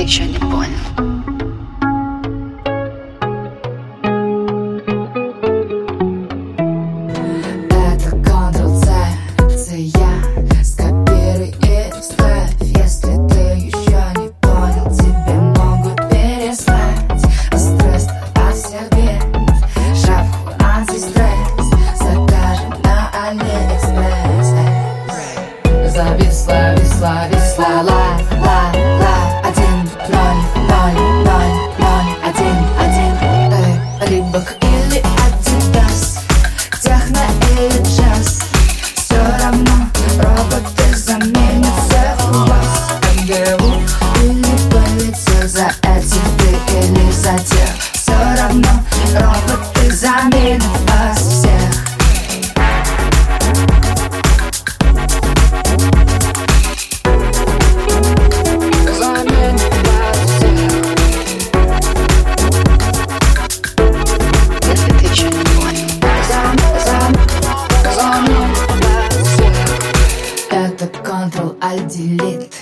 fiction one. Эй Рибок или Адидас. Техно или джаз Все равно роботы заменят всех вас. МГУ или полиция За этих ты или за тех Все равно Это Ctrl-Alt-Delete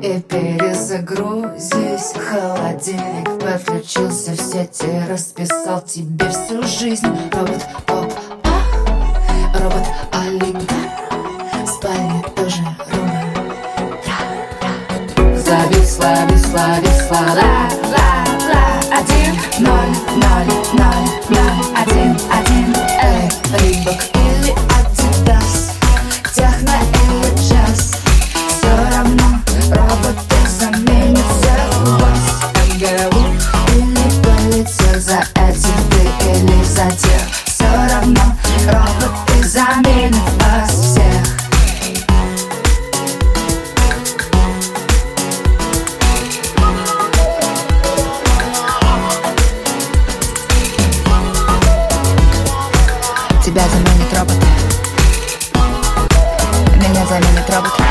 И перезагрузись. Холодильник подключился в сети Расписал тебе всю жизнь. Робот оп а? Робот олигарх В спальне тоже робот. Зависла, висла, висла Ла, ла, ла Один, ноль, ноль, ноль, ноль высоте Все равно роботы заменят вас всех. Тебя заменят роботы. Меня заменят роботы.